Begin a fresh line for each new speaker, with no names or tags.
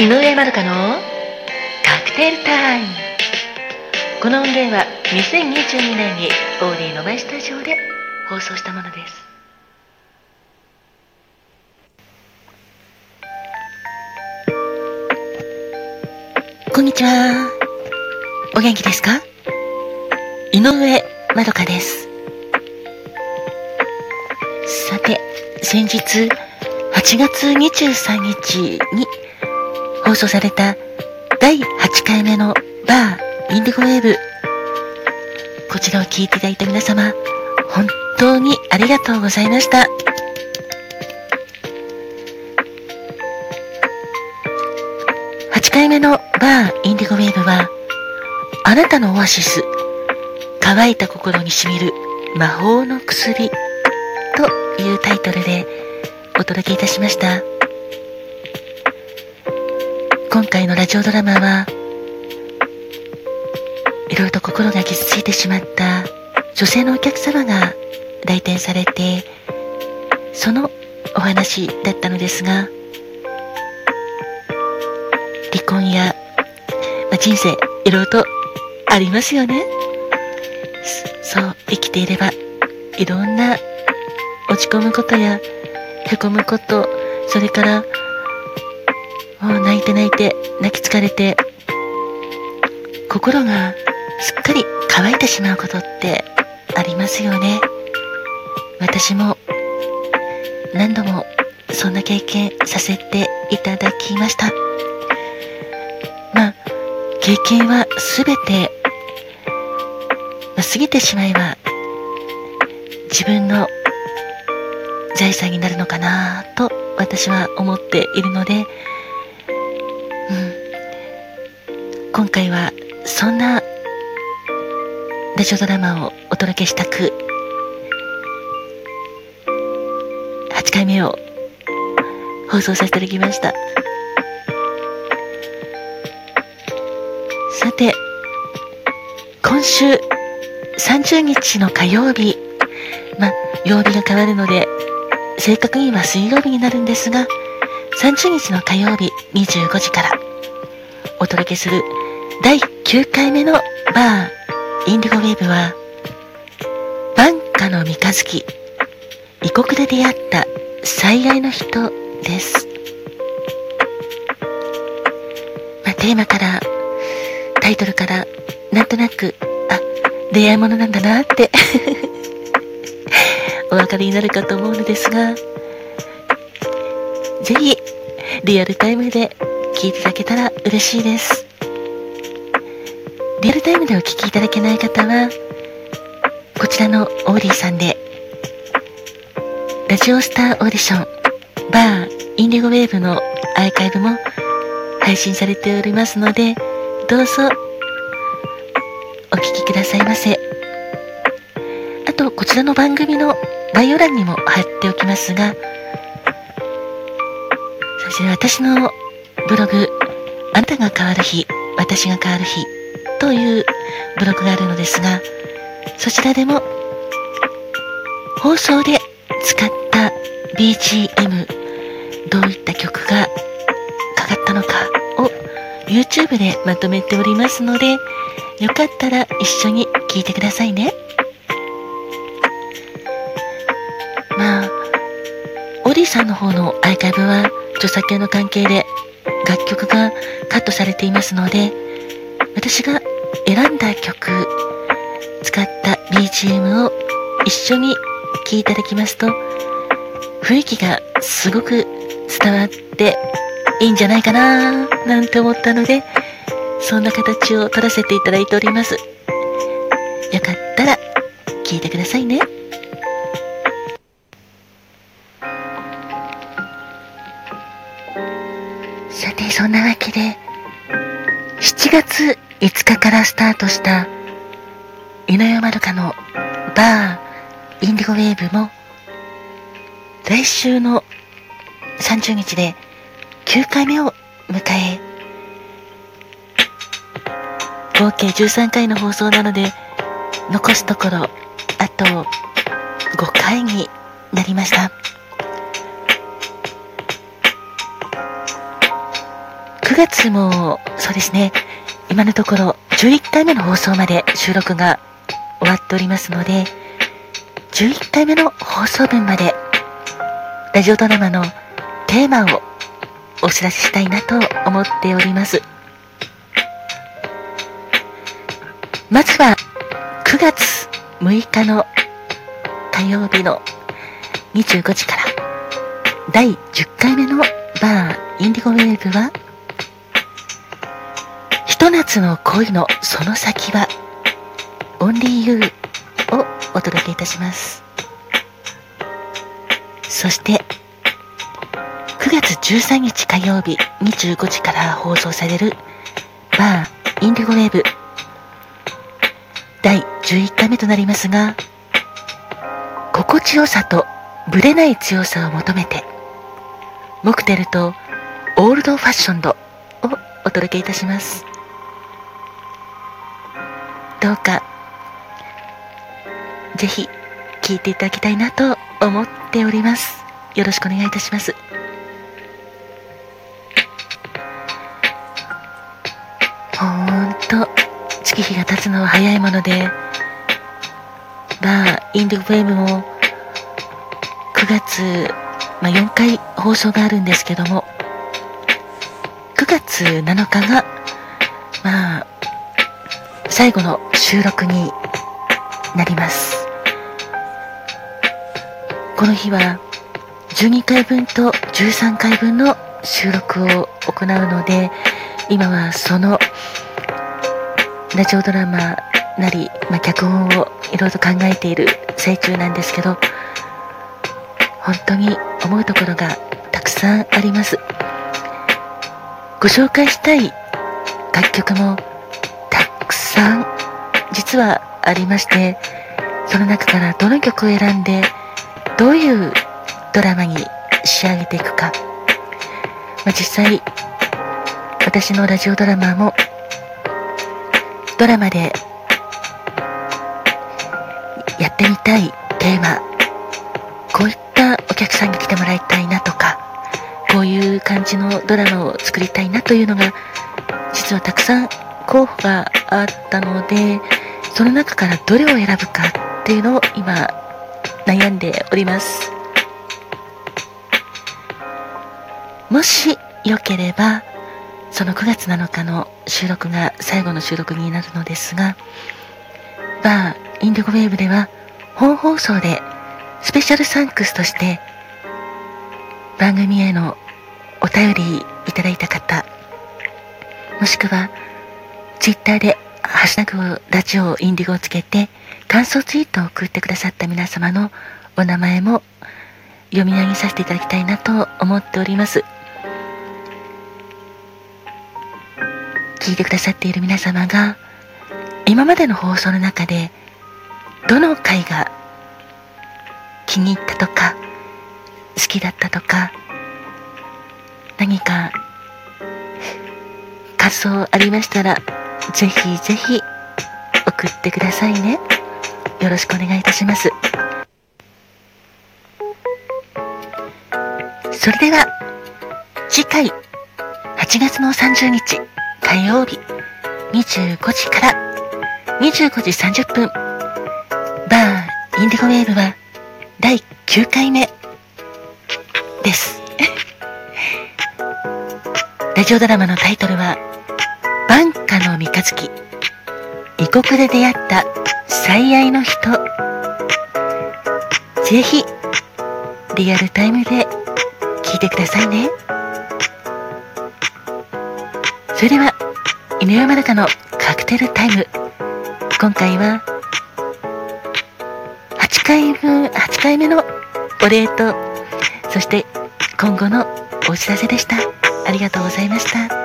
井上まるかのカクテルタイム。この音源は2022年にオーディのマイスタジオで放送したものです。こんにちは。お元気ですか？井上まどかです。さて先日8月23日に放送された第8回目のバーインディゴウェーブ。こちらを聞いていただいた皆様、本当にありがとうございました。8回目のバーインディゴウェーブは、あなたのオアシス、乾いた心にしみる魔法の薬というタイトルでお届けいたしました。今回のラジオドラマはいろいろと心が傷ついてしまった女性のお客様が来店されてそのお話だったのですが離婚や、まあ、人生いろいろとありますよね。そう生きていればいろんな落ち込むことやへこむことそれからもう泣いて泣いて、泣き疲れて、心がすっかり乾いてしまうことってありますよね。私も何度もそんな経験させていただきました。まあ、経験はすべて、まあ、過ぎてしまえば自分の財産になるのかなと私は思っているので、ラジオドラマをお届けしたく8回目を放送させていただきました。さて今週30日の火曜日まあ曜日が変わるので正確には水曜日になるんですが30日の火曜日25時からお届けする第9回目のバーインディゴウェーブは、晩夏の三日月、異国で出会った最愛の人です。まあ、テーマから、タイトルから、なんとなく、あ、出会いものなんだなって お分かりになるかと思うのですが、ぜひ、リアルタイムで聞いていただけたら嬉しいです。リアルタイムでお聴きいただけない方は、こちらのオーディさんで、ラジオスターオーディション、バー、インディゴウェーブのアーカイブも配信されておりますので、どうぞ、お聴きくださいませ。あと、こちらの番組の概要欄にも貼っておきますが、そして私のブログ、あなたが変わる日、私が変わる日、というブログがあるのですが、そちらでも放送で使った BGM、どういった曲がかかったのかを YouTube でまとめておりますので、よかったら一緒に聴いてくださいね。まあ、オリさんの方のアーカイブは著作権の関係で楽曲がカットされていますので、私が選んだ曲、使った BGM を一緒に聴いただきますと、雰囲気がすごく伝わっていいんじゃないかななんて思ったので、そんな形を取らせていただいております。よかったら聴いてくださいね。さて、そんなわけで、7月5日からスタートした井上まるかのバーインディゴウェーブも来週の30日で9回目を迎え合計13回の放送なので残すところあと5回になりました。9月もそうですね、今のところ11回目の放送まで収録が終わっておりますので、11回目の放送分までラジオドラマのテーマをお知らせしたいなと思っております。まずは9月6日の火曜日の25時から第10回目のバーインディゴウェーブはと夏の恋のその先はオンリーユーをお届けいたします。そして9月13日火曜日25時から放送されるバーインディゴウェーブ。第11回目となりますが心地よさとぶれない強さを求めてモクテルとオールドファッションドをお届けいたします。どうか。ぜひ聴いていただきたいなと思っております。よろしくお願いいたします。ほんと月日が経つのは早いものでバーインディゴフェームも9月、まあ、4回放送があるんですけども9月7日がまあ最後の収録になります。この日は12回分と13回分の収録を行うので今はそのラジオドラマなり、まあ、脚本をいろいろ考えている最中なんですけど本当に思うところがたくさんあります。ご紹介したい楽曲も3実はありましてその中からどの曲を選んでどういうドラマに仕上げていくか、まあ、実際私のラジオドラマもドラマでやってみたいテーマこういったお客さんに来てもらいたいなとかこういう感じのドラマを作りたいなというのが実はたくさん候補があったのでその中からどれを選ぶかっていうのを今悩んでおります。もしよければその9月7日の収録が最後の収録になるのですがバーインディゴウェーブでは本放送でスペシャルサンクスとして番組へのお便りいただいた方もしくはツイッターでハッシュタグラジオインディゴをつけて感想ツイートを送ってくださった皆様のお名前も読み上げさせていただきたいなと思っております。聞いてくださっている皆様が今までの放送の中でどの回が気に入ったとか好きだったとか何か感想ありましたらぜひぜひ送ってくださいねよろしくお願いいたしますそれでは次回8月の30日火曜日25時から25時30分バーインディゴウェーブは第9回目です。ラジオドラマのタイトルは、バンカの三日月、異国で出会った最愛の人。ぜひ、リアルタイムで聞いてくださいね。それでは、犬山中のカクテルタイム。今回は、8回分、8回目のお礼と、そして今後のお知らせでした。ありがとうございました。